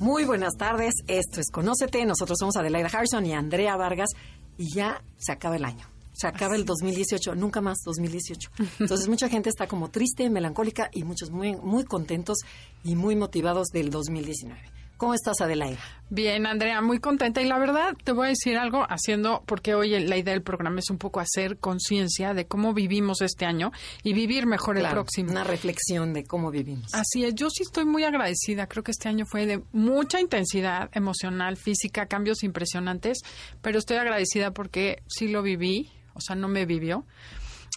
Muy buenas tardes, esto es Conócete, nosotros somos Adelaida Harrison y Andrea Vargas y ya se acaba el año, se acaba el 2018, nunca más 2018. Entonces mucha gente está como triste, melancólica y muchos muy, muy contentos y muy motivados del 2019. ¿Cómo estás, Adelaida? Bien, Andrea, muy contenta. Y la verdad, te voy a decir algo haciendo, porque hoy la idea del programa es un poco hacer conciencia de cómo vivimos este año y vivir mejor el próximo. Una reflexión de cómo vivimos. Así es, yo sí estoy muy agradecida. Creo que este año fue de mucha intensidad emocional, física, cambios impresionantes, pero estoy agradecida porque sí lo viví, o sea, no me vivió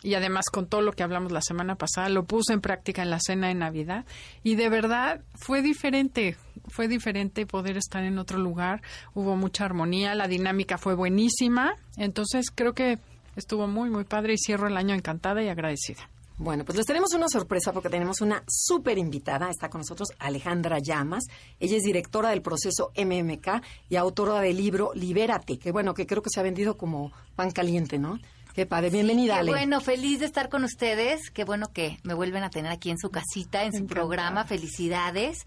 y además con todo lo que hablamos la semana pasada, lo puse en práctica en la cena de Navidad y de verdad fue diferente, fue diferente poder estar en otro lugar, hubo mucha armonía, la dinámica fue buenísima, entonces creo que estuvo muy, muy padre y cierro el año encantada y agradecida. Bueno, pues les tenemos una sorpresa porque tenemos una súper invitada. Está con nosotros Alejandra Llamas. Ella es directora del proceso MMK y autora del libro Libérate, que bueno, que creo que se ha vendido como pan caliente, ¿no? Qué padre, bienvenida, qué Bueno, feliz de estar con ustedes. Qué bueno que me vuelven a tener aquí en su casita, en su programa. Felicidades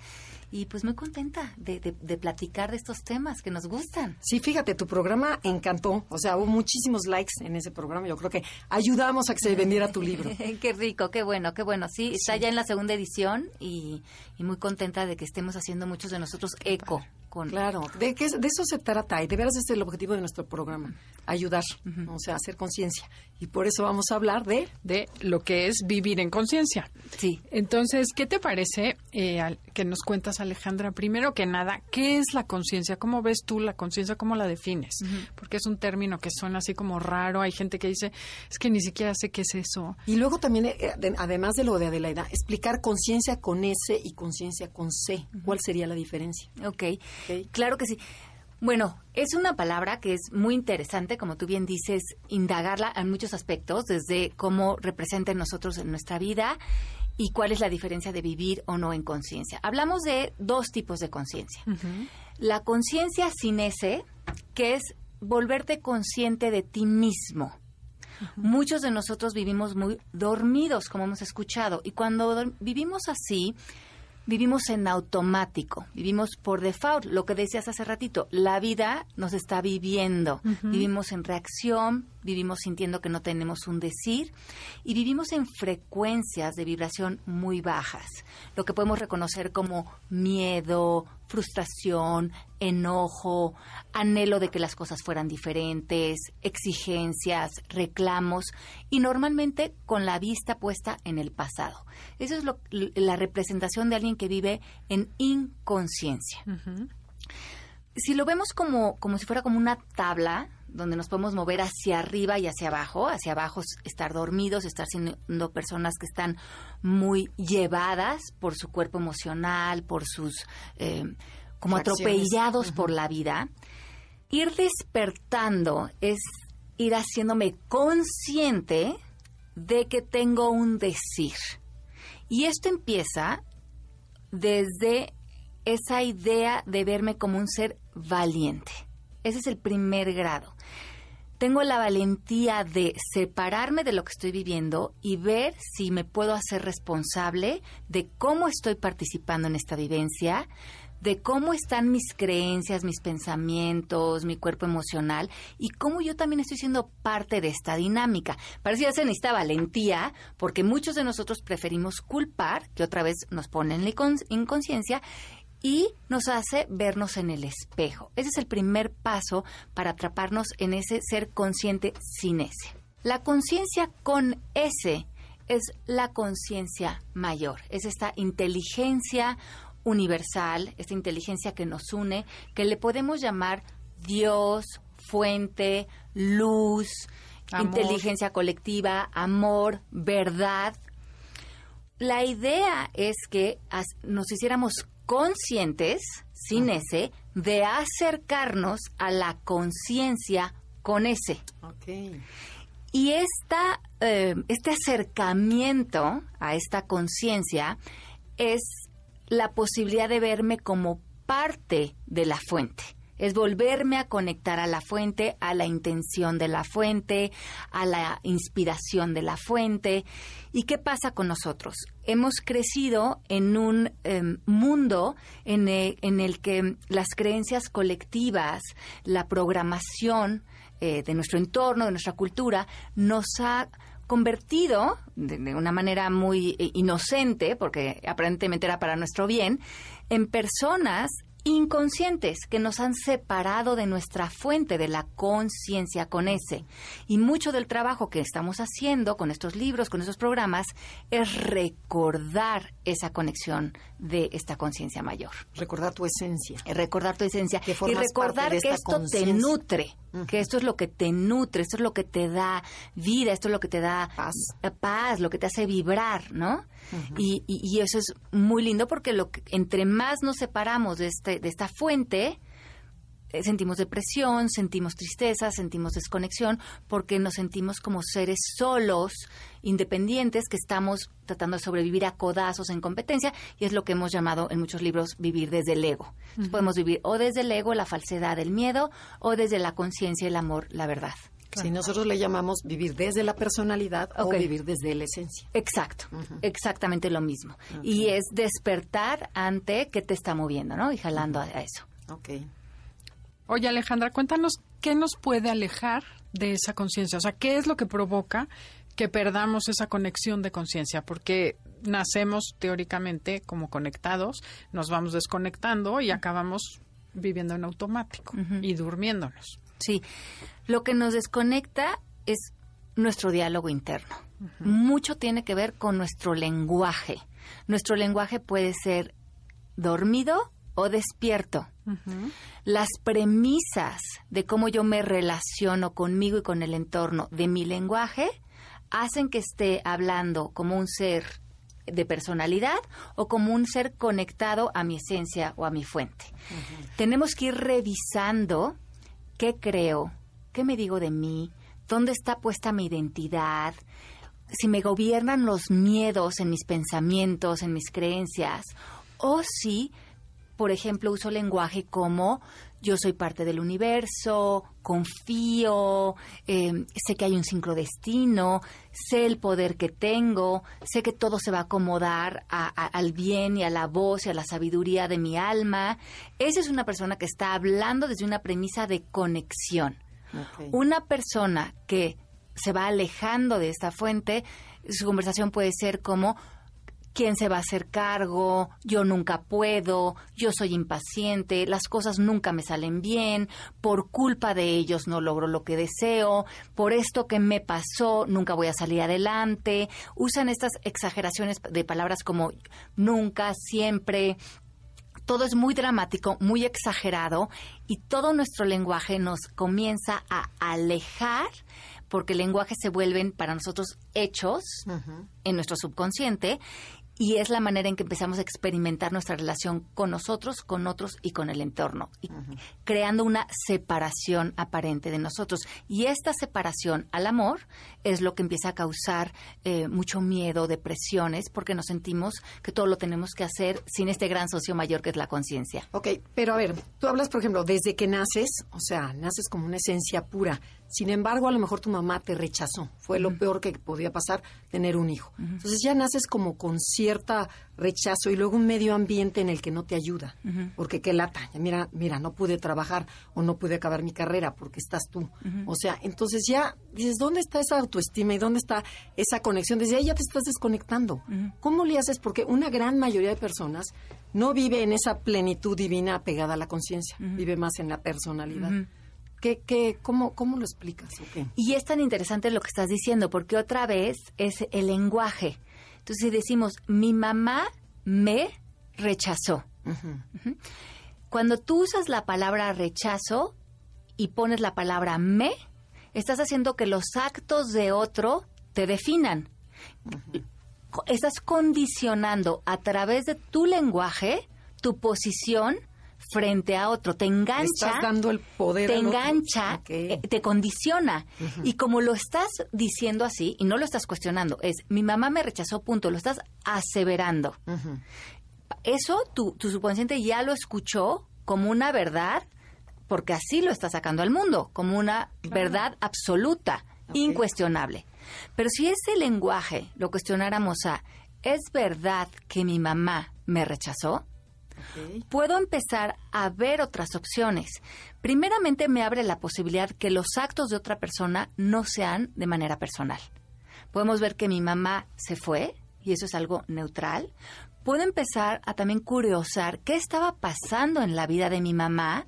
y pues muy contenta de, de, platicar de estos temas que nos gustan. Sí, fíjate, tu programa encantó, o sea, hubo muchísimos likes en ese programa, yo creo que ayudamos a que se vendiera tu libro. qué rico, qué bueno, qué bueno, sí, está ya en la segunda edición y, y, muy contenta de que estemos haciendo muchos de nosotros eco. Con... Claro, de, que, de eso se trata y de veras es el objetivo de nuestro programa, ayudar, o sea, hacer conciencia. Y por eso vamos a hablar de... De lo que es vivir en conciencia. Sí. Entonces, ¿qué te parece eh, que nos cuentas, Alejandra? Primero que nada, ¿qué es la conciencia? ¿Cómo ves tú la conciencia? ¿Cómo la defines? Porque es un término que suena así como raro. Hay gente que dice, es que ni siquiera sé qué es eso. Y luego también, eh, además de lo de Adelaida, explicar conciencia con S y conciencia con C. ¿Cuál sería la diferencia? Ok, claro que sí. Bueno, es una palabra que es muy interesante, como tú bien dices, indagarla en muchos aspectos, desde cómo representa en nosotros en nuestra vida y cuál es la diferencia de vivir o no en conciencia. Hablamos de dos tipos de conciencia. La conciencia sin ese, que es volverte consciente de ti mismo. Muchos de nosotros vivimos muy dormidos, como hemos escuchado, y cuando vivimos así, vivimos en automático, vivimos por default, lo que decías hace ratito, la vida nos está viviendo, vivimos en reacción, vivimos sintiendo que no tenemos un decir y vivimos en frecuencias de vibración muy bajas, lo que podemos reconocer como miedo, frustración, enojo, anhelo de que las cosas fueran diferentes, exigencias, reclamos y normalmente con la vista puesta en el pasado. Eso es la representación de alguien que vive en inconsciencia. Si lo vemos como, como si fuera como una tabla, donde nos podemos mover hacia arriba y hacia abajo. Hacia abajo estar dormidos, estar siendo personas que están muy llevadas por su cuerpo emocional, por sus... Eh, como atropellados por la vida. Ir despertando es ir haciéndome consciente de que tengo un decir. Y esto empieza desde esa idea de verme como un ser valiente. Ese es el primer grado. Tengo la valentía de separarme de lo que estoy viviendo y ver si me puedo hacer responsable de cómo estoy participando en esta vivencia, de cómo están mis creencias, mis pensamientos, mi cuerpo emocional y cómo yo también estoy siendo parte de esta dinámica. Parece que se necesita valentía porque muchos de nosotros preferimos culpar, que otra vez nos pone en la inconsciencia, y nos hace vernos en el espejo. Ese es el primer paso para atraparnos en ese ser consciente sin ese. La conciencia con ese es la conciencia mayor, es esta inteligencia universal, esta inteligencia que nos une, que le podemos llamar Dios, fuente, luz, inteligencia colectiva, amor, verdad. La idea es que nos hiciéramos conscientes, sin ese, de acercarnos a la conciencia con ese. Y esta, eh, este acercamiento a esta conciencia es la posibilidad de verme como parte de la fuente. Es volverme a conectar a la fuente, a la intención de la fuente, a la inspiración de la fuente. ¿Y qué pasa con nosotros? Hemos crecido en un em, mundo en el, en el que las creencias colectivas, la programación eh, de nuestro entorno, de nuestra cultura, nos ha convertido de, de una manera muy eh, inocente, porque aparentemente era para nuestro bien, en personas inconscientes que nos han separado de nuestra fuente de la conciencia con ese. Y mucho del trabajo que estamos haciendo con estos libros, con estos programas, es recordar esa conexión de esta conciencia mayor. Recordar tu esencia. Es recordar tu esencia Que y recordar que esto te nutre, que esto es lo que te nutre, esto es lo que te da vida, esto es lo que te da Paz. eh, paz, lo que te hace vibrar, ¿no? y, y- y eso es muy lindo porque lo que- entre más nos separamos de este de esta fuente eh, sentimos depresión, sentimos tristeza, sentimos desconexión, porque nos sentimos como seres solos, independientes, que estamos tratando de sobrevivir a codazos en competencia, y es lo que hemos llamado en muchos libros vivir desde el ego. Entonces, Podemos vivir o desde el ego, la falsedad, el miedo, o desde la conciencia, el amor, la verdad. Si nosotros le llamamos vivir desde la personalidad o vivir desde la esencia. Exacto, exactamente lo mismo. Y es despertar ante qué te está moviendo, ¿no? Y jalando a, a eso. Ok. Oye, Alejandra, cuéntanos qué nos puede alejar de esa conciencia. O sea, ¿qué es lo que provoca que perdamos esa conexión de conciencia? Porque nacemos teóricamente como conectados, nos vamos desconectando y acabamos viviendo en automático y durmiéndonos. Sí, lo que nos desconecta es nuestro diálogo interno. Mucho tiene que ver con nuestro lenguaje. Nuestro lenguaje puede ser dormido o despierto. Las premisas de cómo yo me relaciono conmigo y con el entorno de mi lenguaje hacen que esté hablando como un ser de personalidad o como un ser conectado a mi esencia o a mi fuente. Tenemos que ir revisando qué creo, qué me digo de mí, dónde está puesta mi identidad, si me gobiernan los miedos en mis pensamientos, en mis creencias, o si, por ejemplo, uso lenguaje como yo soy parte del universo, confío, eh, sé que hay un sincrodestino, sé el poder que tengo, sé que todo se va a acomodar a- a- al bien y a la voz y a la sabiduría de mi alma. Esa es una persona que está hablando desde una premisa de conexión. Una persona que se va alejando de esta fuente, su conversación puede ser como quién se va a hacer cargo, yo nunca puedo, yo soy impaciente, las cosas nunca me salen bien, por culpa de ellos no logro lo que deseo, por esto que me pasó nunca voy a salir adelante. Usan estas exageraciones de palabras como nunca, siempre, todo es muy dramático, muy exagerado y todo nuestro lenguaje nos comienza a alejar porque el lenguaje se vuelven para nosotros hechos en nuestro subconsciente y es la manera en que empezamos a experimentar nuestra relación con nosotros, con otros y con el entorno, y creando una separación aparente de nosotros. Y esta separación al amor es lo que empieza a causar eh, mucho miedo, depresiones, porque nos sentimos que todo lo tenemos que hacer sin este gran socio mayor que es la conciencia. Ok, pero a ver, tú hablas, por ejemplo, desde que naces, o sea, naces como una esencia pura. Sin embargo, a lo mejor tu mamá te rechazó. Fue lo peor que podía pasar tener un hijo. Entonces ya naces como con cierta rechazo y luego un medio ambiente en el que no te ayuda. Porque qué lata. Mira, mira, no pude trabajar o no pude acabar mi carrera porque estás tú. O sea, entonces ya dices, ¿dónde está esa autoestima y dónde está esa conexión? Desde ahí ya te estás desconectando. ¿Cómo le haces? Porque una gran mayoría de personas no vive en esa plenitud divina pegada a la conciencia, vive más en la personalidad. ¿Qué, qué, cómo, ¿Cómo lo explicas? Y es tan interesante lo que estás diciendo, porque otra vez es el lenguaje. Entonces, si decimos, mi mamá me rechazó. Cuando tú usas la palabra rechazo y pones la palabra me, estás haciendo que los actos de otro te definan. Estás condicionando a través de tu lenguaje tu posición frente a otro, te engancha. Estás dando el poder. Te engancha, eh, te condiciona. Y como lo estás diciendo así, y no lo estás cuestionando, es mi mamá me rechazó, punto, lo estás aseverando. Eso tu, tu subconsciente ya lo escuchó como una verdad, porque así lo está sacando al mundo, como una verdad absoluta, incuestionable. Pero si ese lenguaje lo cuestionáramos a, ¿es verdad que mi mamá me rechazó? Puedo empezar a ver otras opciones. Primeramente me abre la posibilidad que los actos de otra persona no sean de manera personal. Podemos ver que mi mamá se fue y eso es algo neutral. Puedo empezar a también curiosar qué estaba pasando en la vida de mi mamá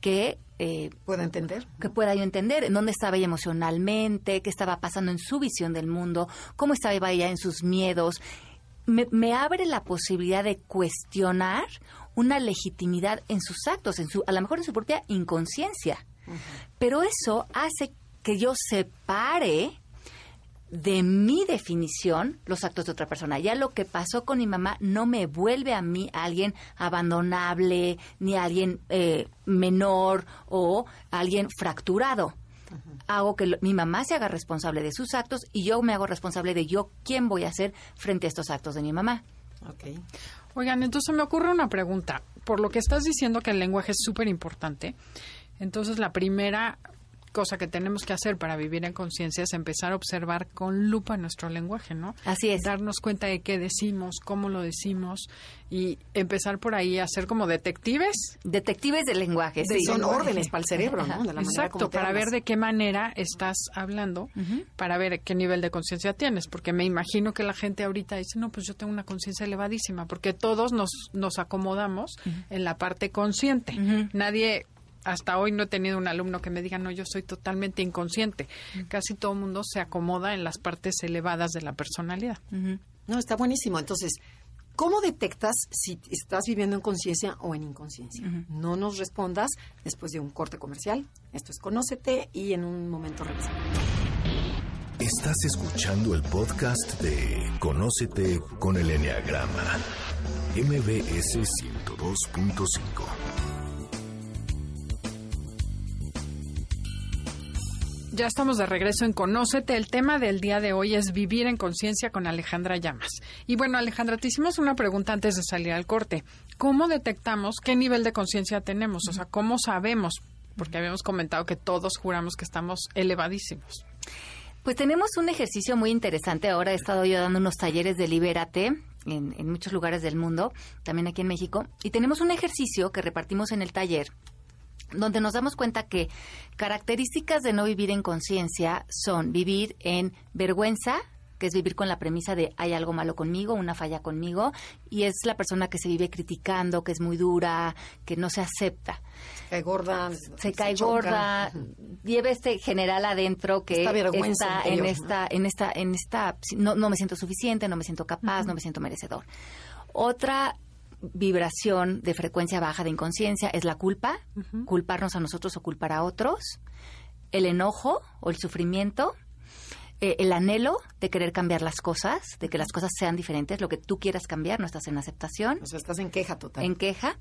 que eh, ¿Puedo entender? que pueda yo entender en dónde estaba ella emocionalmente, qué estaba pasando en su visión del mundo, cómo estaba ella en sus miedos. Me, me abre la posibilidad de cuestionar una legitimidad en sus actos, en su, a lo mejor en su propia inconsciencia. Pero eso hace que yo separe de mi definición los actos de otra persona. Ya lo que pasó con mi mamá no me vuelve a mí alguien abandonable, ni alguien eh, menor o alguien fracturado. Hago que lo- mi mamá se haga responsable de sus actos y yo me hago responsable de yo quién voy a ser frente a estos actos de mi mamá. Ok. Oigan, entonces me ocurre una pregunta. Por lo que estás diciendo que el lenguaje es súper importante, entonces la primera cosa que tenemos que hacer para vivir en conciencia es empezar a observar con lupa nuestro lenguaje, ¿no? Así es. Darnos cuenta de qué decimos, cómo lo decimos y empezar por ahí a ser como detectives. Detectives del lenguaje. De- sí. son órdenes para el cerebro, ¿no? De la manera Exacto, para ver de qué manera estás hablando, para ver qué nivel de conciencia tienes, porque me imagino que la gente ahorita dice, no, pues yo tengo una conciencia elevadísima, porque todos nos, nos acomodamos en la parte consciente. Nadie, hasta hoy no he tenido un alumno que me diga, no, yo soy totalmente inconsciente. Casi todo el mundo se acomoda en las partes elevadas de la personalidad. No, está buenísimo. Entonces, ¿cómo detectas si estás viviendo en conciencia o en inconsciencia? No nos respondas después de un corte comercial. Esto es Conócete y en un momento regresamos. Estás escuchando el podcast de Conócete con el Enneagrama. MBS 102.5. Ya estamos de regreso en Conócete. El tema del día de hoy es vivir en conciencia con Alejandra Llamas. Y bueno, Alejandra, te hicimos una pregunta antes de salir al corte. ¿Cómo detectamos qué nivel de conciencia tenemos? O sea, ¿cómo sabemos? Porque habíamos comentado que todos juramos que estamos elevadísimos. Pues tenemos un ejercicio muy interesante. Ahora he estado yo dando unos talleres de Libérate en, en muchos lugares del mundo, también aquí en México. Y tenemos un ejercicio que repartimos en el taller donde nos damos cuenta que características de no vivir en conciencia son vivir en vergüenza, que es vivir con la premisa de hay algo malo conmigo, una falla conmigo, y es la persona que se vive criticando, que es muy dura, que no se acepta Se cae gorda. se cae choca. gorda, lleva este general adentro que está en esta, en esta, en esta, no, no me siento suficiente, no me siento capaz, no me siento merecedor. Otra vibración de frecuencia baja de inconsciencia es la culpa, culparnos a nosotros o culpar a otros, el enojo o el sufrimiento, eh, el anhelo de querer cambiar las cosas, de que las cosas sean diferentes, lo que tú quieras cambiar, no estás en aceptación O sea, estás en queja total. en queja,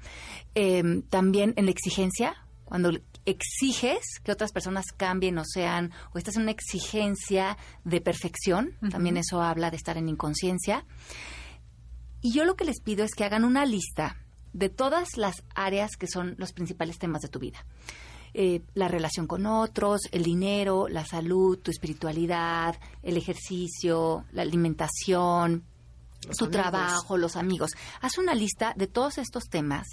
eh, también en la exigencia, cuando exiges que otras personas cambien o sean, o estás en una exigencia de perfección, también eso habla de estar en inconsciencia. Y yo lo que les pido es que hagan una lista de todas las áreas que son los principales temas de tu vida. Eh, la relación con otros, el dinero, la salud, tu espiritualidad, el ejercicio, la alimentación, Los tu amigos. trabajo, los amigos. Haz una lista de todos estos temas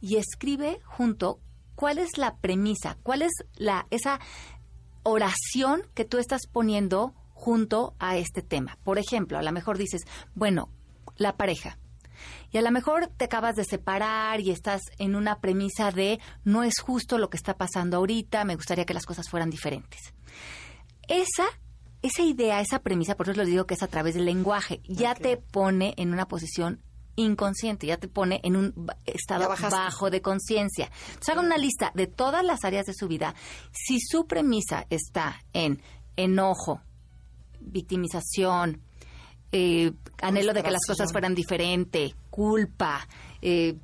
y escribe junto cuál es la premisa, cuál es la esa oración que tú estás poniendo junto a este tema. Por ejemplo, a lo mejor dices, bueno, la pareja. Y a lo mejor te acabas de separar y estás en una premisa de no es justo lo que está pasando ahorita, me gustaría que las cosas fueran diferentes. Esa, esa idea, esa premisa, por eso les digo que es a través del lenguaje, ya te pone en una posición inconsciente, ya te pone en un estado bajo de conciencia. Entonces hagan una lista de todas las áreas de su vida. Si su premisa está en enojo, victimización, eh, anhelo de que las cosas fueran diferentes, culpa, eh,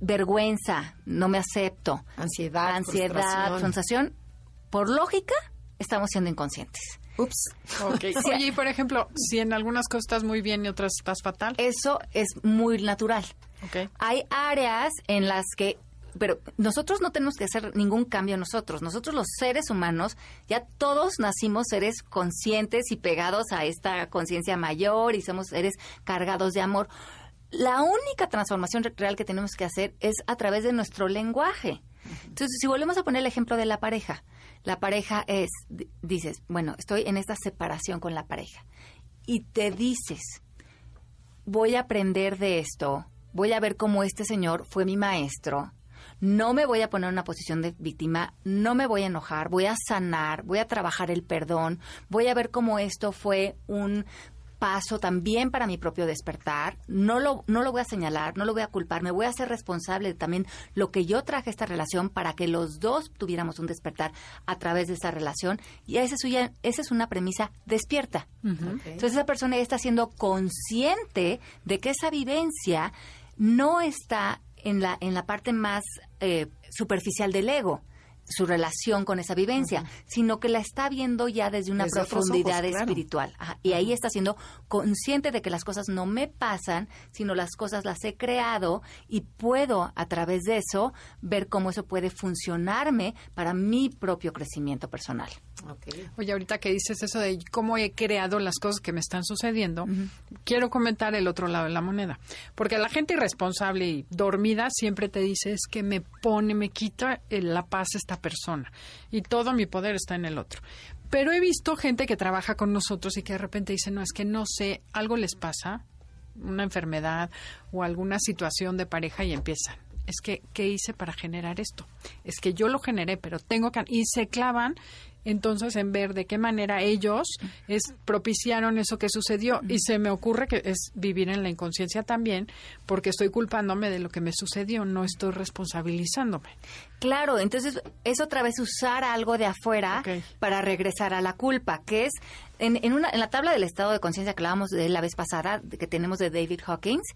vergüenza, no me acepto, Ansiedad, ansiedad, sensación, por lógica, estamos siendo inconscientes. Ups. Ok. Oye, y por ejemplo, si en algunas cosas estás muy bien y otras estás fatal. Eso es muy natural. Ok. Hay áreas en las que, pero nosotros no tenemos que hacer ningún cambio nosotros. Nosotros los seres humanos, ya todos nacimos seres conscientes y pegados a esta conciencia mayor y somos seres cargados de amor. La única transformación re- real que tenemos que hacer es a través de nuestro lenguaje. Entonces, si volvemos a poner el ejemplo de la pareja, la pareja es, di- dices, bueno, estoy en esta separación con la pareja y te dices, voy a aprender de esto, voy a ver cómo este señor fue mi maestro, no me voy a poner en una posición de víctima, no me voy a enojar, voy a sanar, voy a trabajar el perdón, voy a ver cómo esto fue un paso también para mi propio despertar, no lo, no lo voy a señalar, no lo voy a culpar, me voy a hacer responsable de también lo que yo traje a esta relación para que los dos tuviéramos un despertar a través de esta relación. Y esa es, suya- esa es una premisa despierta. Entonces esa persona ya está siendo consciente de que esa vivencia no está en la, en la parte más eh, superficial del ego su relación con esa vivencia, sino que la está viendo ya desde una Desde profundidad ojos, claro. espiritual. Ajá. Y ahí está siendo consciente de que las cosas no me pasan, sino las cosas las he creado y puedo a través de eso ver cómo eso puede funcionarme para mi propio crecimiento personal. Oye, ahorita que dices eso de cómo he creado las cosas que me están sucediendo, quiero comentar el otro lado de la moneda. Porque la gente irresponsable y dormida siempre te dice es que me pone, me quita eh, la paz esta persona. Y todo mi poder está en el otro. Pero he visto gente que trabaja con nosotros y que de repente dice, no, es que no sé, algo les pasa, una enfermedad o alguna situación de pareja y empiezan. Es que, ¿qué hice para generar esto? Es que yo lo generé, pero tengo que... Y se clavan entonces en ver de qué manera ellos es, propiciaron eso que sucedió. Y se me ocurre que es vivir en la inconsciencia también, porque estoy culpándome de lo que me sucedió, no estoy responsabilizándome. Claro, entonces es otra vez usar algo de afuera para regresar a la culpa, que es en, en, una, en la tabla del estado de conciencia que hablábamos de la vez pasada, que tenemos de David Hawkins,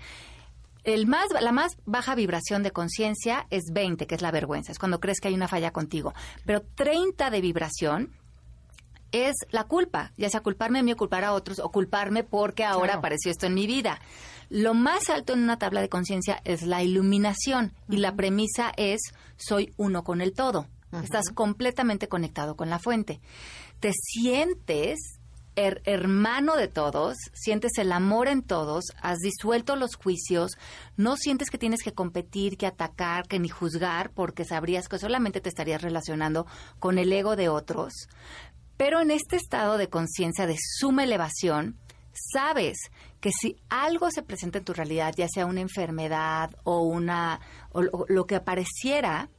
el más, la más baja vibración de conciencia es 20, que es la vergüenza, es cuando crees que hay una falla contigo. Pero 30 de vibración es la culpa, ya sea culparme a mí o culpar a otros o culparme porque ahora Claro. apareció esto en mi vida. Lo más alto en una tabla de conciencia es la iluminación y la premisa es soy uno con el todo. Estás completamente conectado con la fuente. Te sientes her- hermano de todos, sientes el amor en todos, has disuelto los juicios, no sientes que tienes que competir, que atacar, que ni juzgar, porque sabrías que solamente te estarías relacionando con el ego de otros. Pero en este estado de conciencia de suma elevación, sabes que si algo se presenta en tu realidad, ya sea una enfermedad o una o lo que apareciera,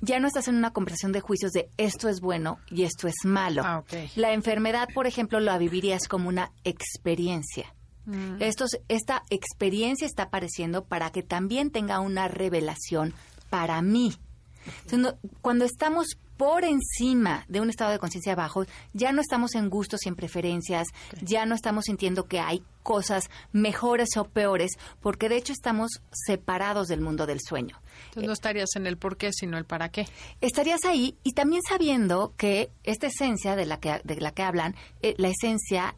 ya no estás en una conversación de juicios de esto es bueno y esto es malo. Ah. La enfermedad, por ejemplo, la vivirías como una experiencia. Estos- esta experiencia está apareciendo para que también tenga una revelación para mí. Entonces, cuando estamos por encima de un estado de conciencia bajo, ya no estamos en gustos y en preferencias, ya no estamos sintiendo que hay cosas mejores o peores, porque de hecho estamos separados del mundo del sueño. Entonces no estarías en el por qué, sino el para qué. Estarías ahí y también sabiendo que esta esencia de la que, de la que hablan, eh, la esencia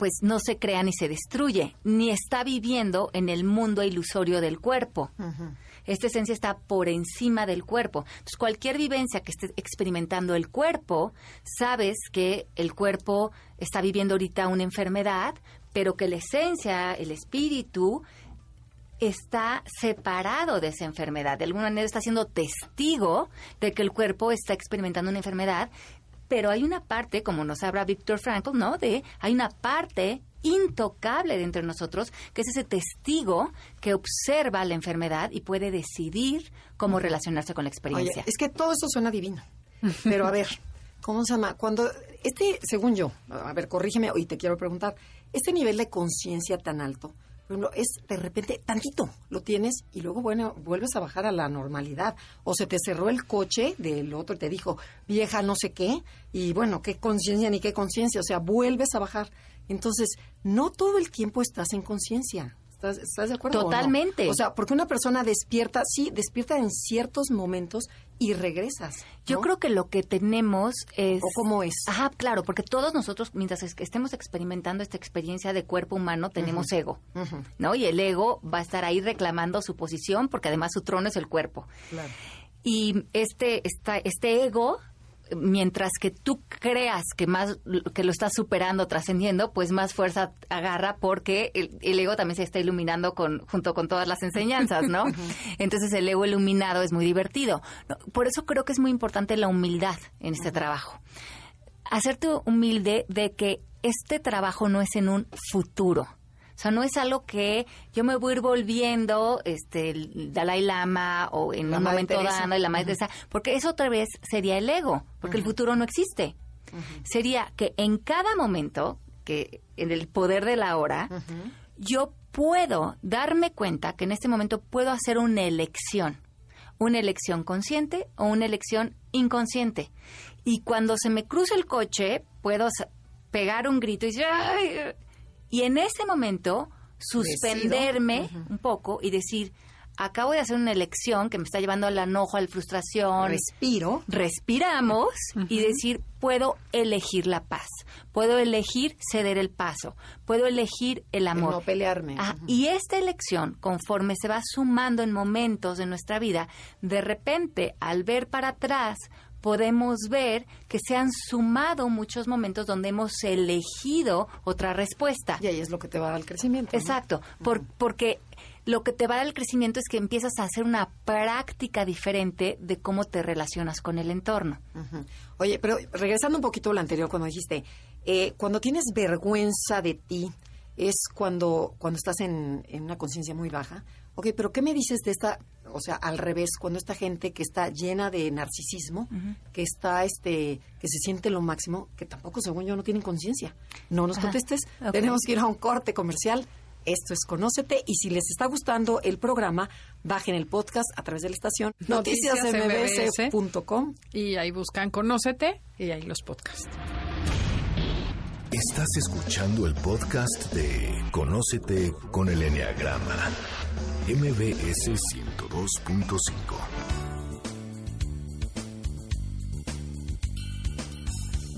pues no se crea ni se destruye, ni está viviendo en el mundo ilusorio del cuerpo. Esta esencia está por encima del cuerpo. Entonces, cualquier vivencia que esté experimentando el cuerpo, sabes que el cuerpo está viviendo ahorita una enfermedad, pero que la esencia, el espíritu, está separado de esa enfermedad. De alguna manera está siendo testigo de que el cuerpo está experimentando una enfermedad, pero hay una parte, como nos habla Víctor Frankl, ¿no? De hay una parte intocable dentro de nosotros, que es ese testigo que observa la enfermedad y puede decidir cómo relacionarse con la Oye, experiencia. es que todo eso suena divino. Pero a ver, ¿cómo se llama? Cuando este, según yo, a ver, corrígeme y te quiero preguntar, este nivel de conciencia tan alto, por ejemplo, es de repente tantito, lo tienes y luego, bueno, vuelves a bajar a la normalidad. O se te cerró el coche del otro y te dijo, vieja no sé qué, y bueno, qué conciencia ni qué conciencia, o sea, vuelves a bajar. Entonces, no todo el tiempo estás en conciencia. ¿Estás, estás de acuerdo? o no? Totalmente. O, sea, porque una persona despierta, sí, despierta en ciertos momentos y regresas. Yo creo que lo que tenemos es... ¿O cómo es? Ajá, claro, porque todos nosotros, mientras es- estemos experimentando esta experiencia de cuerpo humano, tenemos ego. ¿no? Y el ego va a estar ahí reclamando su posición, porque además su trono es el cuerpo. Claro. Y este, esta, este ego, mientras que tú creas que más que lo estás superando, trascendiendo, pues más fuerza agarra porque el, el ego también se está iluminando con, junto con todas las enseñanzas, ¿no? Entonces el ego iluminado es muy divertido. Por eso creo que es muy importante la humildad en este trabajo. Hacerte humilde de que este trabajo no es en un futuro. O sea, no es algo que yo me voy a ir volviendo este, el Dalai Lama o en La un momento dado, y la Madre Teresa, porque eso otra vez sería el ego, porque el futuro no existe. Sería que en cada momento, que en el poder de la hora, yo puedo darme cuenta que en este momento puedo hacer una elección, una elección consciente o una elección inconsciente. Y cuando se me cruza el coche, puedo pegar un grito y decir, "Ay", y en ese momento suspenderme un poco y decir, acabo de hacer una elección que me está llevando al enojo, a la frustración, Respiro. respiramos y decir, puedo elegir la paz, puedo elegir ceder el paso, puedo elegir el el amor. no pelearme. Ah. Y esta elección, conforme se va sumando en momentos de nuestra vida, de repente, al ver para atrás, podemos ver que se han sumado muchos momentos donde hemos elegido otra respuesta. Y ahí es lo que te va a dar el crecimiento. ¿no? Exacto, por- porque lo que te va a dar el crecimiento es que empiezas a hacer una práctica diferente de cómo te relacionas con el entorno. Oye, pero regresando un poquito a lo anterior, cuando dijiste, eh, cuando tienes vergüenza de ti, es cuando, cuando estás en, en una conciencia muy baja. Ok, pero ¿qué me dices de esta, o sea, al revés, cuando esta gente que está llena de narcisismo, que está, este, que se siente lo máximo, que tampoco, según yo, no tienen conciencia? No nos Ajá, contestes, tenemos que ir a un corte comercial. Esto es Conócete y si les está gustando el programa, bajen el podcast a través de la estación Noticias noticiasmbs.com. Y ahí buscan Conócete y ahí los podcasts. Estás escuchando el podcast de Conócete con el Enneagrama. MBS 102.5.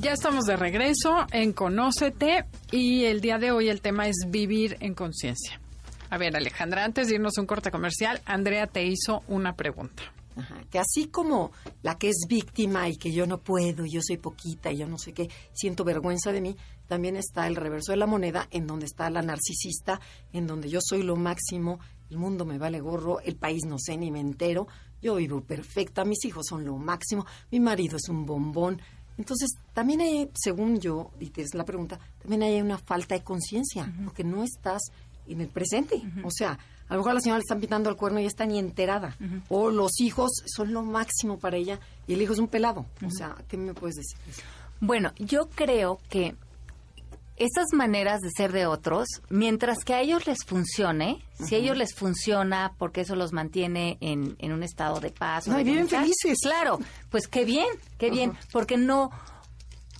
Ya estamos de regreso en Conócete y el día de hoy el tema es vivir en conciencia. A ver, Alejandra, antes de irnos a un corte comercial, Andrea te hizo una pregunta. Ajá, que así como la que es víctima y que yo no puedo, yo soy poquita y yo no sé qué, siento vergüenza de mí, también está el reverso de la moneda, en donde está la narcisista, en donde yo soy lo máximo, el mundo me vale gorro, el país no sé ni me entero, yo vivo perfecta, mis hijos son lo máximo, mi marido es un bombón. Entonces, también hay, según yo, y te es la pregunta, también hay una falta de conciencia, porque no estás en el presente. O sea, a lo mejor a la señora le están pitando el cuerno y ya está ni enterada. O los hijos son lo máximo para ella y el hijo es un pelado. O sea, ¿qué me puedes decir? Bueno, yo creo que estas maneras de ser de otros, mientras que a ellos les funcione, si a ellos les funciona porque eso los mantiene en, en un estado de paz. o No, de viven bienestar, felices. Claro, pues qué bien, qué bien, porque no...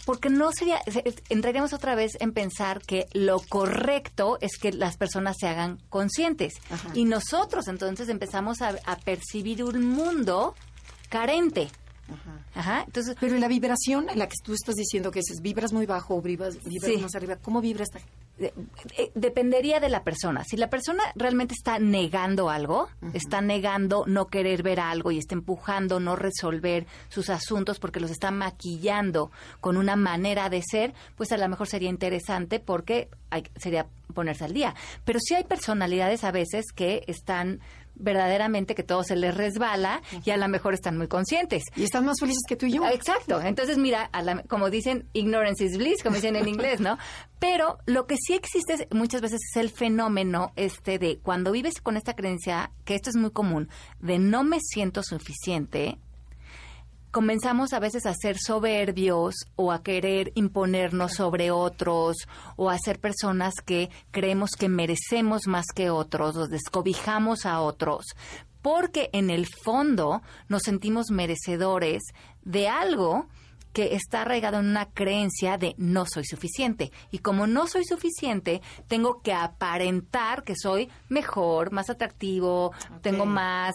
Porque no sería, se- entraríamos otra vez en pensar que lo correcto es que las personas se hagan conscientes. Y nosotros entonces empezamos a, a percibir un mundo carente. Ajá. Entonces, Pero la vibración en la que tú estás diciendo que es, vibras muy bajo o vibras, vibras Sí. más arriba, ¿cómo vibra esta? de- eh, dependería de la persona. Si la persona realmente está negando algo, está negando no querer ver algo y está empujando no resolver sus asuntos porque los está maquillando con una manera de ser, pues a lo mejor sería interesante porque hay, sería ponerse al día. Pero sí hay personalidades a veces que están verdaderamente que todo se les resbala y a lo mejor están muy conscientes. Y están más felices que tú y yo. Exacto. Entonces, mira, a la- como dicen, ignorance is bliss, como dicen en inglés, ¿no? Pero lo que sí existe muchas veces es el fenómeno este de cuando vives con esta creencia, que esto es muy común, de no me siento suficiente, comenzamos a veces a ser soberbios o a querer imponernos sobre otros o a ser personas que creemos que merecemos más que otros, o descobijamos a otros, porque en el fondo nos sentimos merecedores de algo que está arraigado en una creencia de no soy suficiente. Y como no soy suficiente, tengo que aparentar que soy mejor, más atractivo, tengo más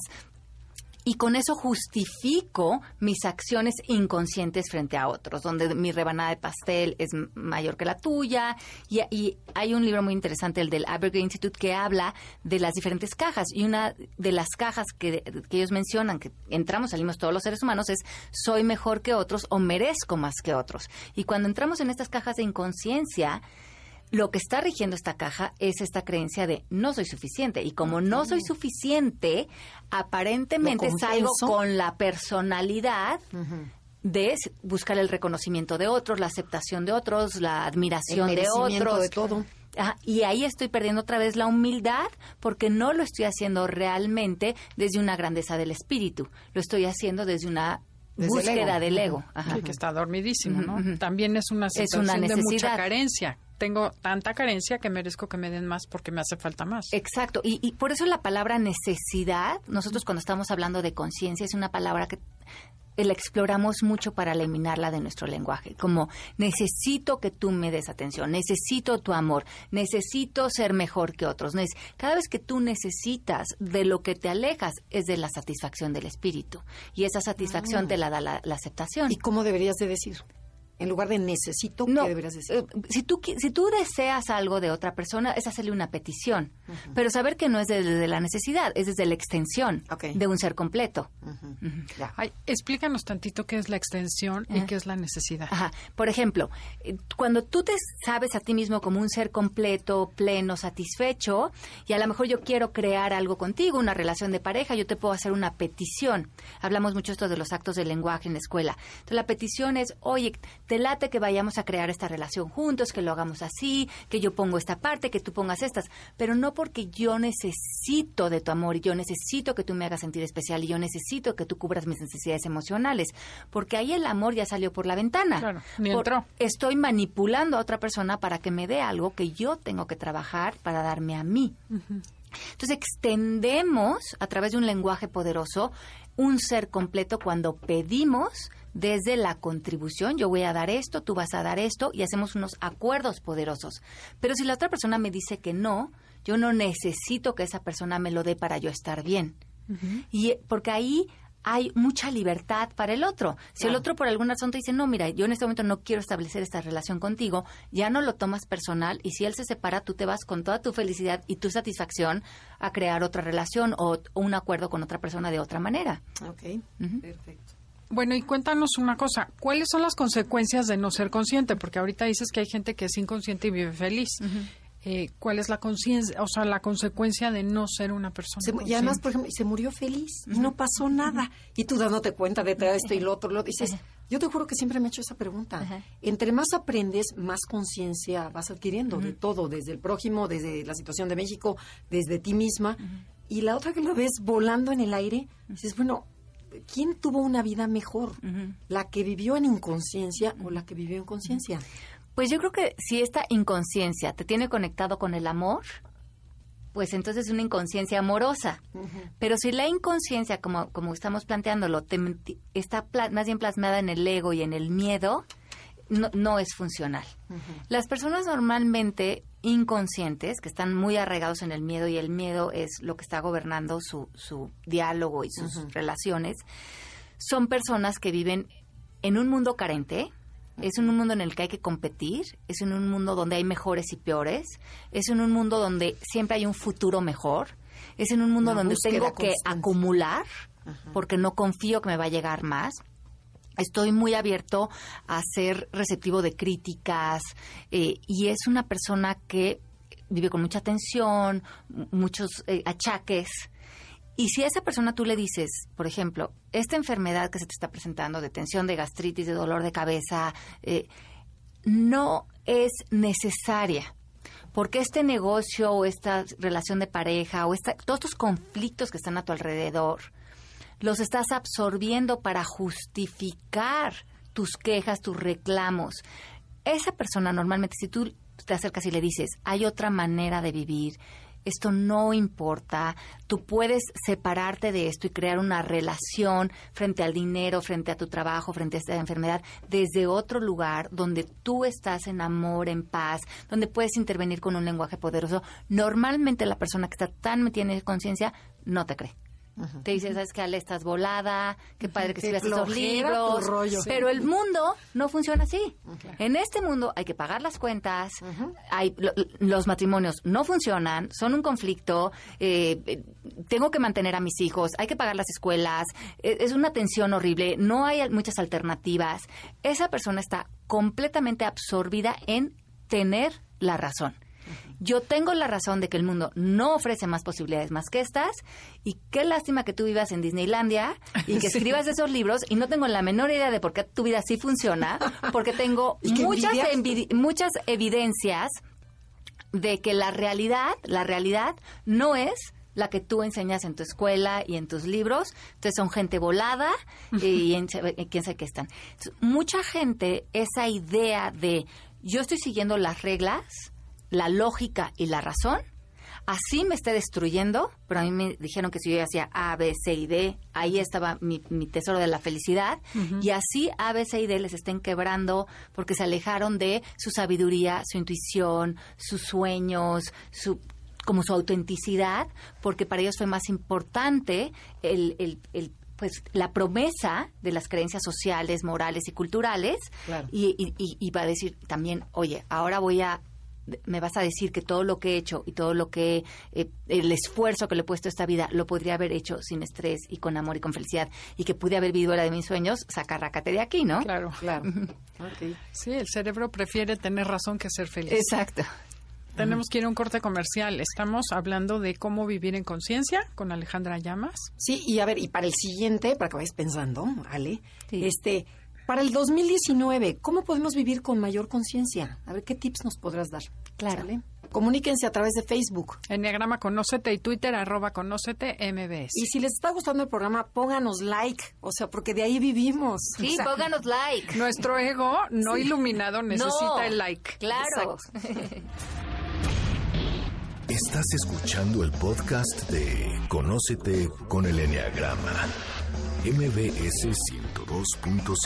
y con eso justifico mis acciones inconscientes frente a otros, donde mi rebanada de pastel es mayor que la tuya. Y, hay un libro muy interesante, el del Abergray Institute, que habla de las diferentes cajas. Y una de las cajas que, que ellos mencionan, que entramos, salimos todos los seres humanos, es soy mejor que otros o merezco más que otros. Y cuando entramos en estas cajas de inconsciencia, lo que está rigiendo esta caja es esta creencia de no soy suficiente. Y como no soy suficiente, aparentemente salgo con la personalidad de buscar el reconocimiento de otros, la aceptación de otros, la admiración de otros. de todo. y ahí estoy perdiendo otra vez la humildad porque no lo estoy haciendo realmente desde una grandeza del espíritu, lo estoy haciendo desde una búsqueda del ego. Sí, que está dormidísimo, ¿no? También es una situación de mucha carencia tengo tanta carencia que merezco que me den más porque me hace falta más. Exacto, y, y por eso la palabra necesidad, nosotros cuando estamos hablando de conciencia, es una palabra que la exploramos mucho para eliminarla de nuestro lenguaje, como necesito que tú me des atención, necesito tu amor, necesito ser mejor que otros. Cada vez que tú necesitas, de lo que te alejas es de la satisfacción del espíritu y esa satisfacción ah. te la da la, la aceptación. ¿Y cómo deberías de decir? En lugar de necesito, ¿qué deberías decir? Eh, si tú, si tú deseas algo de otra persona, es hacerle una petición. Pero saber que no es desde la necesidad, es desde la extensión de un ser completo. explícanos tantito qué es la extensión y qué es la necesidad. Por ejemplo, eh, cuando tú te sabes a ti mismo como un ser completo, pleno, satisfecho, y a lo mejor yo quiero crear algo contigo, una relación de pareja, yo te puedo hacer una petición. Hablamos mucho esto de los actos de lenguaje en la escuela. Entonces, la petición es, oye, te late que vayamos a crear esta relación juntos, que lo hagamos así, que yo pongo esta parte, que tú pongas estas, pero no porque yo necesito de tu amor y yo necesito que tú me hagas sentir especial y yo necesito que tú cubras mis necesidades emocionales, porque ahí el amor ya salió por la ventana. Claro, ni entró. estoy manipulando a otra persona para que me dé algo que yo tengo que trabajar para darme a mí. Entonces extendemos a través de un lenguaje poderoso un ser completo cuando pedimos desde la contribución, yo voy a dar esto, tú vas a dar esto y hacemos unos acuerdos poderosos. Pero si la otra persona me dice que no, yo no necesito que esa persona me lo dé para yo estar bien. Y porque ahí hay mucha libertad para el otro. Si el otro por alguna razón te dice, no, mira, yo en este momento no quiero establecer esta relación contigo, ya no lo tomas personal y si él se separa, tú te vas con toda tu felicidad y tu satisfacción a crear otra relación o, un acuerdo con otra persona de otra manera. Ok, perfecto. Bueno, y cuéntanos una cosa, ¿cuáles son las consecuencias de no ser consciente? Porque ahorita dices que hay gente que es inconsciente y vive feliz. Eh, ¿Cuál es la conciencia, o sea, la consecuencia de no ser una persona? y además, por ejemplo, se murió feliz y no pasó nada. Y tú dándote cuenta de esto y lo otro, lo dices. Yo te juro que siempre me he hecho esa pregunta. Entre más aprendes, más conciencia vas adquiriendo de todo, desde el prójimo, desde la situación de México, desde ti misma. Y la otra que lo ves volando en el aire, dices, bueno, ¿quién tuvo una vida mejor? ¿La que vivió en inconsciencia o la que vivió en conciencia? Pues yo creo que si esta inconsciencia te tiene conectado con el amor, pues entonces es una inconsciencia amorosa. Pero si la inconsciencia, como, como estamos planteándolo, está más bien plasmada en el ego y en el miedo, no, es funcional. Las personas normalmente inconscientes, que están muy arraigados en el miedo y el miedo es lo que está gobernando su, su diálogo y sus relaciones, son personas que viven en un mundo carente, es en un mundo en el que hay que competir, es en un mundo donde hay mejores y peores, es en un mundo donde siempre hay un futuro mejor, es en un mundo donde tengo que acumular porque no confío que me va a llegar más estoy muy abierto a ser receptivo de críticas eh, y es una persona que vive con mucha tensión, muchos eh, achaques. Y si a esa persona tú le dices, por ejemplo, esta enfermedad que se te está presentando de tensión, de gastritis, de dolor de cabeza, eh, no es necesaria. Porque este negocio o esta relación de pareja o esta, todos estos conflictos que están a tu alrededor los estás absorbiendo para justificar tus quejas, tus reclamos. Esa persona normalmente, si tú te acercas y le dices, hay otra manera de vivir, esto no importa, tú puedes separarte de esto y crear una relación frente al dinero, frente a tu trabajo, frente a esta enfermedad, desde otro lugar donde tú estás en amor, en paz, donde puedes intervenir con un lenguaje poderoso. Normalmente la persona que está tan metida en conciencia no te cree. Te dice, ¿sabes qué, Ale? Estás volada, qué padre que escribas esos libros. Pero el mundo no funciona así. En este mundo hay que pagar las cuentas, hay, los matrimonios no funcionan, son un conflicto, eh, tengo que mantener a mis hijos, hay que pagar las escuelas, e, es una tensión horrible, no hay muchas alternativas. Esa persona está completamente absorbida en tener la razón. Yo tengo la razón de que el mundo no ofrece más posibilidades más que estas y qué lástima que tú vivas en Disneylandia y que escribas esos libros y no tengo la menor idea de por qué tu vida sí funciona, porque tengo muchas, muchas evidencias de que la realidad, la realidad no es la que tú enseñas en tu escuela y en tus libros. Entonces son gente volada y, quién sabe qué están. mucha gente, esa idea de yo estoy siguiendo las reglas, la lógica y la razón, así me esté destruyendo, pero a mí me dijeron que si yo hacía A, B, C y D, ahí estaba mi, tesoro de la felicidad, y así A, B, C y D les estén quebrando porque se alejaron de su sabiduría, su intuición, sus sueños, su como su autenticidad, porque para ellos fue más importante el, el, pues la promesa de las creencias sociales, morales y culturales, y, y, y, va a decir también, oye, ahora voy a me vas a decir que todo lo que he hecho y todo lo que eh, el esfuerzo que le he puesto a esta vida lo podría haber hecho sin estrés y con amor y con felicidad y que pude haber vivido la de mis sueños, sacarrácate de aquí, ¿no? Claro, claro. Sí, el cerebro prefiere tener razón que ser feliz. Exacto. Tenemos que ir a un corte comercial. Estamos hablando de cómo vivir en conciencia con Alejandra Llamas. Sí, y a ver, y para el siguiente, para que vayas pensando, Ale, este, para el 2019, ¿cómo podemos vivir con mayor conciencia? A ver, ¿qué tips nos podrás dar? Claro. Comuníquense a través de Facebook. Enneagrama Conócete y Twitter, arroba Conócete MBS. Y si les está gustando el programa, pónganos like, o sea, porque de ahí vivimos. Sí, pónganos like. Nuestro ego no iluminado necesita el like. Claro. Estás escuchando el podcast de Conócete con el Enneagrama MBS 102.5.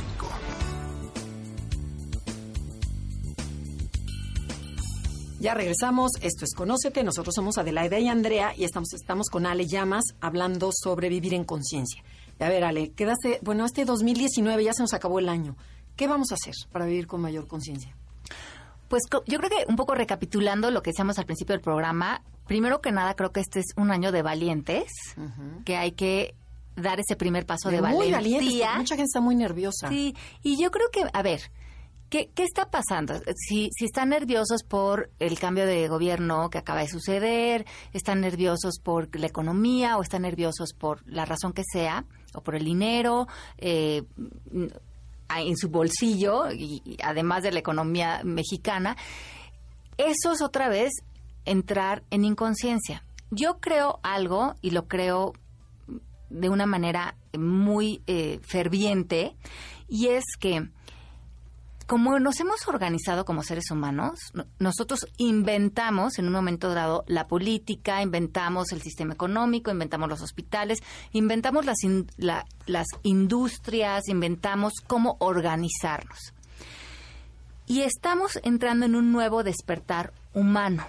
Ya regresamos, esto es Conócete, nosotros somos Adelaida y Andrea y estamos, estamos con Ale Llamas hablando sobre vivir en conciencia. A ver, Ale, quedaste, bueno, este 2019 ya se nos acabó el año. ¿Qué vamos a hacer para vivir con mayor conciencia? Pues yo creo que un poco recapitulando lo que decíamos al principio del programa, primero que nada creo que este es un año de valientes, que hay que dar ese primer paso de, de muy valentía. mucha gente está muy nerviosa. Sí, y yo creo que, a ver, ¿Qué, ¿Qué, está pasando? Si, si están nerviosos por el cambio de gobierno que acaba de suceder, están nerviosos por la economía o están nerviosos por la razón que sea, o por el dinero, eh, en su bolsillo, y, además de la economía mexicana, eso es otra vez entrar en inconsciencia. Yo creo algo, y lo creo de una manera muy eh, ferviente y es que como nos hemos organizado como seres humanos, nosotros inventamos en un momento dado la política, inventamos el sistema económico, inventamos los hospitales, inventamos las, las industrias, inventamos cómo organizarnos. Y estamos entrando en un nuevo despertar humano.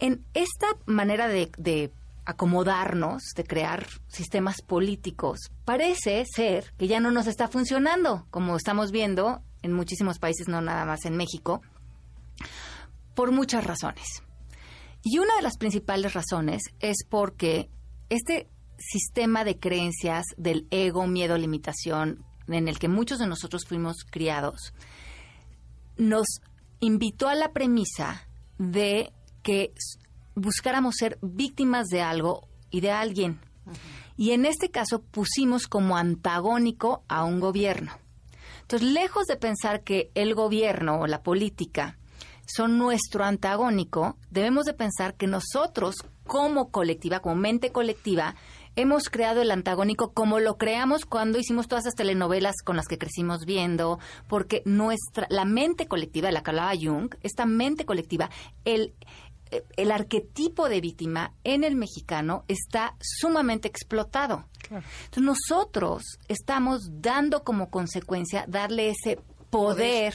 En esta manera de acomodarnos, de crear sistemas políticos, parece ser que ya no nos está funcionando, como estamos viendo en muchísimos países, no nada más en México, por muchas razones. Y una de las principales razones es porque este sistema de creencias del ego, miedo, limitación, en el que muchos de nosotros fuimos criados, nos invitó a la premisa de que buscáramos ser víctimas de algo y de alguien. Y en este caso pusimos como antagónico a un gobierno. Entonces, lejos de pensar que el gobierno o la política son nuestro antagónico, debemos de pensar que nosotros como colectiva, como mente colectiva, hemos creado el antagónico como lo creamos cuando hicimos todas esas telenovelas con las que crecimos viendo, porque nuestra la mente colectiva, la que hablaba Jung, esta mente colectiva, el el arquetipo de víctima en el mexicano está sumamente explotado. Entonces nosotros estamos dando como consecuencia darle ese poder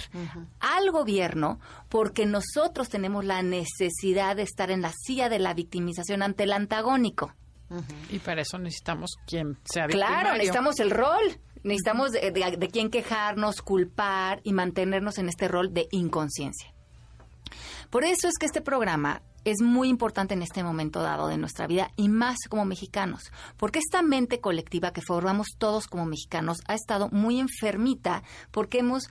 al gobierno porque nosotros tenemos la necesidad de estar en la silla de la victimización ante el antagónico. Y para eso necesitamos quien sea Claro, necesitamos el rol. Necesitamos de, de quién quejarnos, culpar y mantenernos en este rol de inconsciencia. Por eso es que este programa es muy importante en este momento dado de nuestra vida y más como mexicanos, porque esta mente colectiva que formamos todos como mexicanos ha estado muy enfermita porque hemos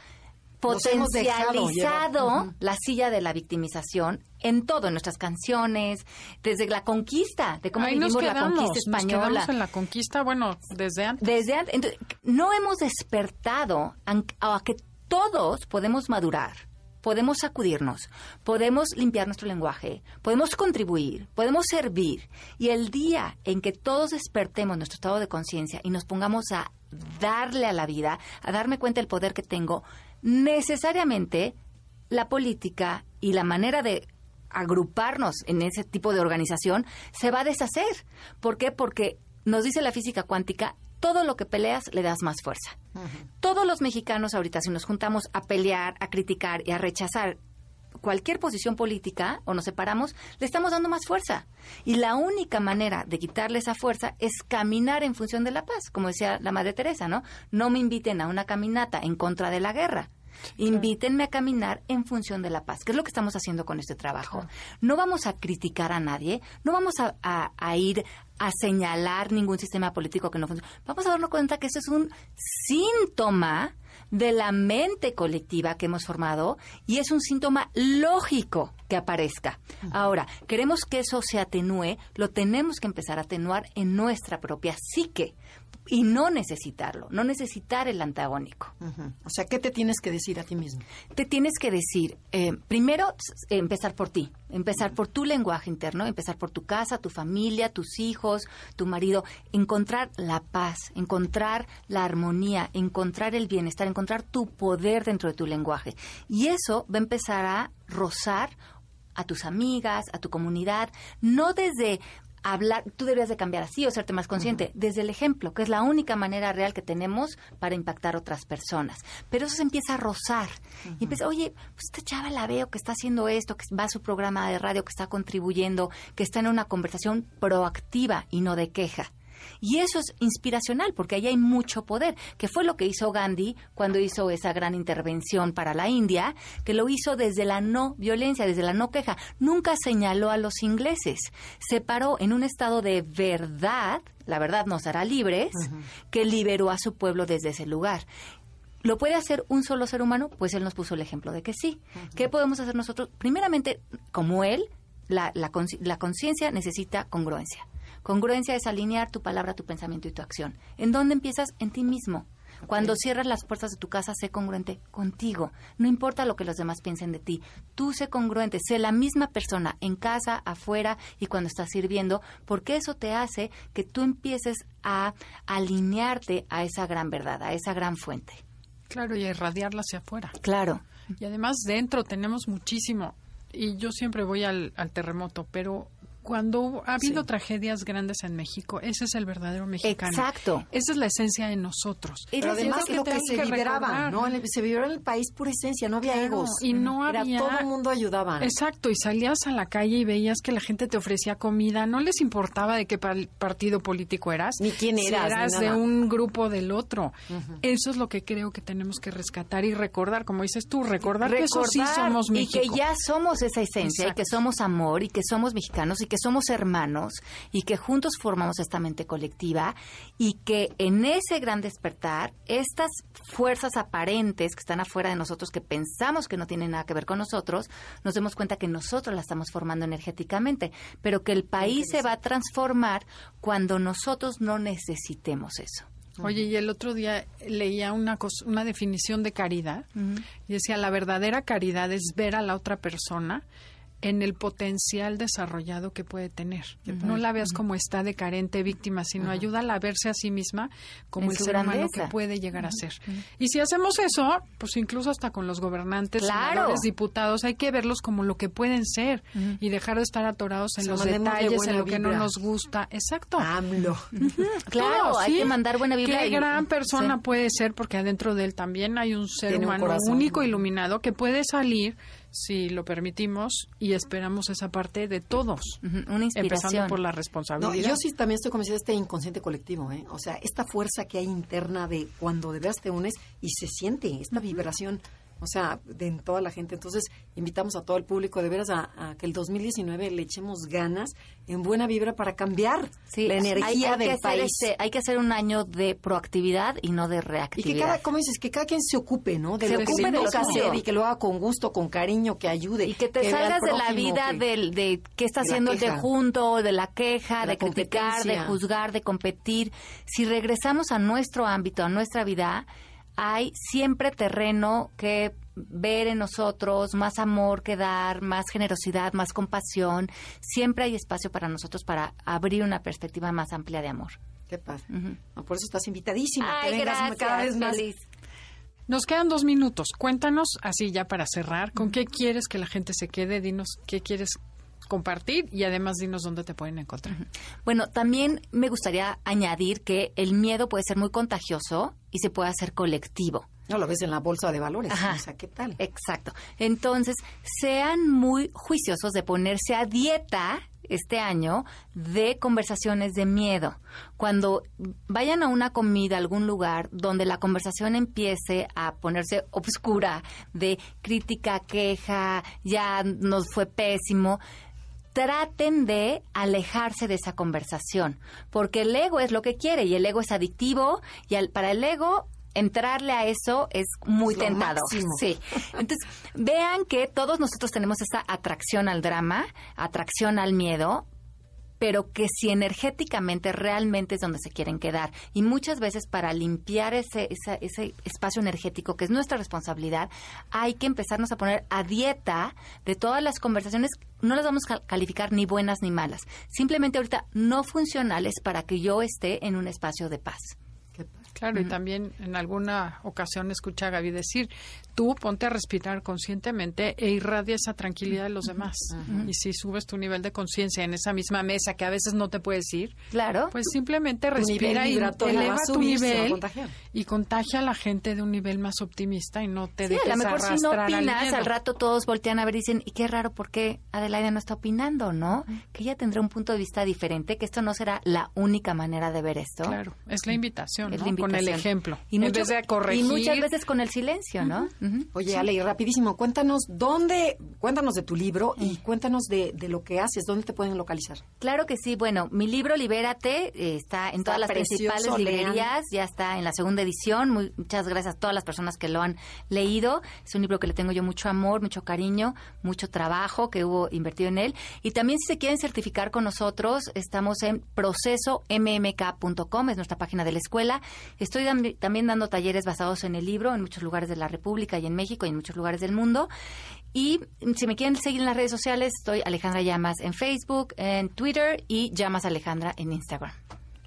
potencializado la silla de la victimización en todo, en nuestras canciones, desde la conquista, de cómo vivimos la conquista española. Nos en la conquista, bueno, desde antes. Desde antes. no hemos despertado a que todos podemos madurar podemos sacudirnos, podemos limpiar nuestro lenguaje, podemos contribuir, podemos servir. Y el día en que todos despertemos nuestro estado de conciencia y nos pongamos a darle a la vida, a darme cuenta del poder que tengo, necesariamente la política y la manera de agruparnos en ese tipo de organización se va a deshacer. ¿Por qué? Porque nos dice la física cuántica, todo lo que peleas le das más fuerza. Todos los mexicanos ahorita, si nos juntamos a pelear, a criticar y a rechazar cualquier posición política o nos separamos, le estamos dando más fuerza. Y la única manera de quitarle esa fuerza es caminar en función de la paz, como decía la Madre Teresa, ¿no? No me inviten a una caminata en contra de la guerra. Invítenme a caminar en función de la paz, que es lo que estamos haciendo con este trabajo. No vamos a criticar a nadie, no vamos a, ir a señalar ningún sistema político que no funciona. Vamos a darnos cuenta que eso es un síntoma de la mente colectiva que hemos formado y es un síntoma lógico que aparezca. Ahora, queremos que eso se atenúe, lo tenemos que empezar a atenuar en nuestra propia psique y no necesitarlo, no necesitar el antagónico. O sea, ¿qué te tienes que decir a ti mismo? Te tienes que decir, eh, primero, empezar por ti, empezar por tu lenguaje interno, empezar por tu casa, tu familia, tus hijos, tu marido, encontrar la paz, encontrar la armonía, encontrar el bienestar, encontrar tu poder dentro de tu lenguaje. Y eso va a empezar a rozar a tus amigas, a tu comunidad, no desde hablar, tú deberías de cambiar así o serte más consciente, desde el ejemplo, que es la única manera real que tenemos para impactar a otras personas. Pero eso se empieza a rozar. Y empieza, oye, pues esta chava la veo que está haciendo esto, que va a su programa de radio, que está contribuyendo, que está en una conversación proactiva y no de queja. Y eso es inspiracional, porque ahí hay mucho poder, que fue lo que hizo Gandhi cuando hizo esa gran intervención para la India, que lo hizo desde la no violencia, desde la no queja. Nunca señaló a los ingleses. Se paró en un estado de verdad, la verdad nos hará libres, que liberó a su pueblo desde ese lugar. ¿Lo puede hacer un solo ser humano? Pues él nos puso el ejemplo de que sí. ¿Qué podemos hacer nosotros? Primeramente, como él, la, la conciencia necesita congruencia. Congruencia es alinear tu palabra, tu pensamiento y tu acción. ¿En dónde empiezas? En ti mismo. Cuando cierras las puertas de tu casa, sé congruente contigo. No importa lo que los demás piensen de ti. Tú sé congruente, sé la misma persona en casa, afuera y cuando estás sirviendo, porque eso te hace que tú empieces a alinearte a esa gran verdad, a esa gran fuente. Claro, y a irradiarla hacia afuera. Claro. Y además dentro tenemos muchísimo. Y yo siempre voy al, al terremoto, pero cuando ha habido tragedias grandes en México, ese es el verdadero mexicano. Exacto. Esa es la esencia de nosotros. Pero además lo que, se liberaba, ¿no? Se en el país por esencia, no había egos. Y no había... todo el mundo ayudaba. Exacto, y salías a la calle y veías que la gente te ofrecía comida, no les importaba de qué partido político eras. Ni quién eras. eras de un grupo del otro. Eso es lo que creo que tenemos que rescatar y recordar, como dices tú, recordar, que eso sí somos México. Y que ya somos esa esencia, y que somos amor, y que somos mexicanos, y que somos hermanos y que juntos formamos esta mente colectiva y que en ese gran despertar, estas fuerzas aparentes que están afuera de nosotros, que pensamos que no tienen nada que ver con nosotros, nos demos cuenta que nosotros la estamos formando energéticamente, pero que el país se va a transformar cuando nosotros no necesitemos eso. Oye, y el otro día leía una, una definición de caridad y decía, la verdadera caridad es ver a la otra persona en el potencial desarrollado que puede tener. No la veas como está de carente, víctima, sino ayúdala a verse a sí misma como En el ser humano que puede llegar a ser. Y si hacemos eso, pues incluso hasta con los gobernantes, Claro. senadores, diputados, hay que verlos como lo que pueden ser y dejar de estar atorados en los detalles, en lo que no nos gusta. Exacto. AMLO. Claro, hay que mandar buena vibra. Qué y- gran persona Sí. puede ser, porque adentro de él también hay un ser Tiene humano único, iluminado, que puede salir si lo permitimos y esperamos esa parte de todos. Una inspiración. Empezando por la No, responsabilidad. yo sí también estoy convencida de este inconsciente colectivo, ¿eh? O sea, esta fuerza que hay interna de cuando de veras te unes y se siente esta vibración, o sea, de en toda la gente. Entonces, invitamos a todo el público de veras a, a que el 2019 le echemos ganas en buena vibra para cambiar Sí, la hay- energía hay, que del país. este- hay que hacer un año de proactividad y no de Y reactividad. que cada, como dices, que cada quien se ocupe, ¿no? De Se lo que ocupe de lo suyo. hacer y que lo haga con gusto, con cariño, que ayude. Y que te salgas de la vida que- del, de qué está de haciendo el de junto, de la queja, De de, la criticar, de juzgar, de competir. Si regresamos a nuestro ámbito, a nuestra vida, hay siempre terreno que ver en nosotros, más amor que dar, más generosidad, más compasión. Siempre hay espacio para nosotros para abrir una perspectiva más amplia de amor. Qué padre. No, por eso estás invitadísima. que Ay, vengas gracias, cada vez más. feliz. Nos quedan dos minutos. Cuéntanos, así ya para cerrar, ¿con qué quieres que la gente se quede? Dinos qué quieres compartir y además dinos dónde te pueden encontrar. Bueno, también me gustaría añadir que el miedo puede ser muy contagioso y se puede hacer colectivo. No lo ves en la bolsa de valores. Ajá. O sea, ¿qué tal? Exacto. Entonces, sean muy juiciosos de ponerse a dieta este año de conversaciones de miedo. Cuando vayan a una comida, a algún lugar donde la conversación empiece a ponerse obscura, de crítica, queja, ya nos fue pésimo, traten de alejarse de esa conversación, porque el ego es lo que quiere y el ego es adictivo y al- para el ego entrarle a eso es muy Es tentador. Sí. Entonces, vean que todos nosotros tenemos esa atracción al drama, atracción al miedo, pero que si energéticamente realmente es donde se quieren quedar. Y muchas veces para limpiar ese, esa- ese espacio energético, que es nuestra responsabilidad, hay que empezarnos a poner a dieta de todas las conversaciones. No las vamos a calificar ni buenas ni malas. Simplemente ahorita no funcionales para que yo esté en un espacio de paz. Claro, y también en alguna ocasión escuché a Gaby decir, tú ponte a respirar conscientemente e irradia esa tranquilidad de los demás. Y si subes tu nivel de conciencia en esa misma mesa que a veces no te puedes ir, Claro. pues simplemente respira y eleva tu nivel y contagia a la gente de un nivel más optimista y no te Sí, dejes a lo mejor si no al opinas, miedo. al, rato todos voltean a ver y dicen, y qué raro, ¿por qué Adelaida no está opinando, no? Que ella tendrá un punto de vista diferente, que esto no será la única manera de ver esto. Claro, es la invitación, Es ¿no? la Con el ejemplo. Y, en mucho- vez de corregir. y muchas veces con el silencio, ¿no? Oye, Ale, y rapidísimo, cuéntanos dónde, cuéntanos de tu libro y cuéntanos de, de lo que haces, dónde te pueden localizar. Claro que sí. Bueno, mi libro Libérate eh, está en Está todas las precioso, principales lean. librerías, ya está en la segunda edición. Muy- muchas gracias a todas las personas que lo han leído. Es un libro que le tengo yo mucho amor, mucho cariño, mucho trabajo que hubo invertido en él. Y también si se quieren certificar con nosotros, estamos en procesommk.com, es nuestra página de la escuela. Estoy dam- también dando talleres basados en el libro en muchos lugares de la República y en México y en muchos lugares del mundo. Y si me quieren seguir en las redes sociales, estoy Alejandra Llamas en Facebook, en Twitter y Llamas Alejandra en Instagram.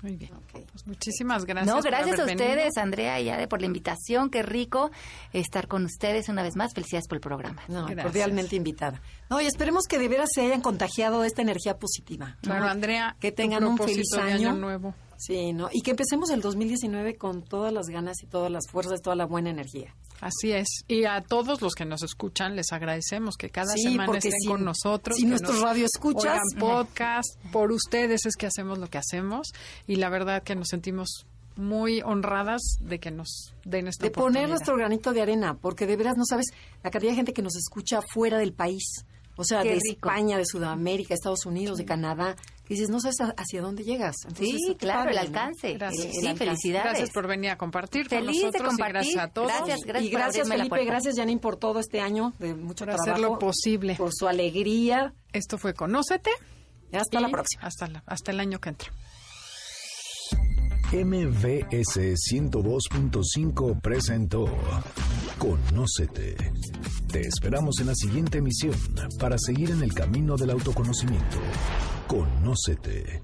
Muy bien. Pues muchísimas gracias. no, por gracias a venido. ustedes, Andrea y Ade, por la invitación. Qué rico estar con ustedes una vez más. Felicidades por el programa. No, Gracias. cordialmente invitada. No, y esperemos que de veras se hayan contagiado de esta energía positiva. ¿no? Claro, Andrea, que tengan un feliz de año. año nuevo. Sí, ¿no? Y que empecemos el 2019 con todas las ganas y todas las fuerzas, toda la buena energía. Así es. Y a todos los que nos escuchan les agradecemos que cada Sí, semana estén si- con nosotros. si nos radioescuchas- oigan podcast. Por ustedes es que hacemos lo que hacemos. Y la verdad que nos sentimos muy honradas de que nos den esta de poner nuestro granito de arena, porque de veras no sabes la cantidad de gente que nos escucha fuera del país. O sea, Qué de rico. España, de Sudamérica, Estados Unidos, de Canadá. Que dices, no sabes hacia dónde llegas. Entonces, Sí, claro, padre, el ¿no? alcance. Gracias. El Sí, alcance. felicidades. Gracias por venir a compartir con Feliz de nosotros y compartir. gracias a todos. Gracias, gracias y gracias Felipe, gracias Janine por todo este año de mucho Por trabajo. hacerlo posible. Por su alegría. Esto fue Conócete. Y hasta la próxima. Hasta, la- hasta el año que entra. MVS 102.5 presentó Conócete. Te esperamos en la siguiente emisión para seguir en el camino del autoconocimiento. Conócete.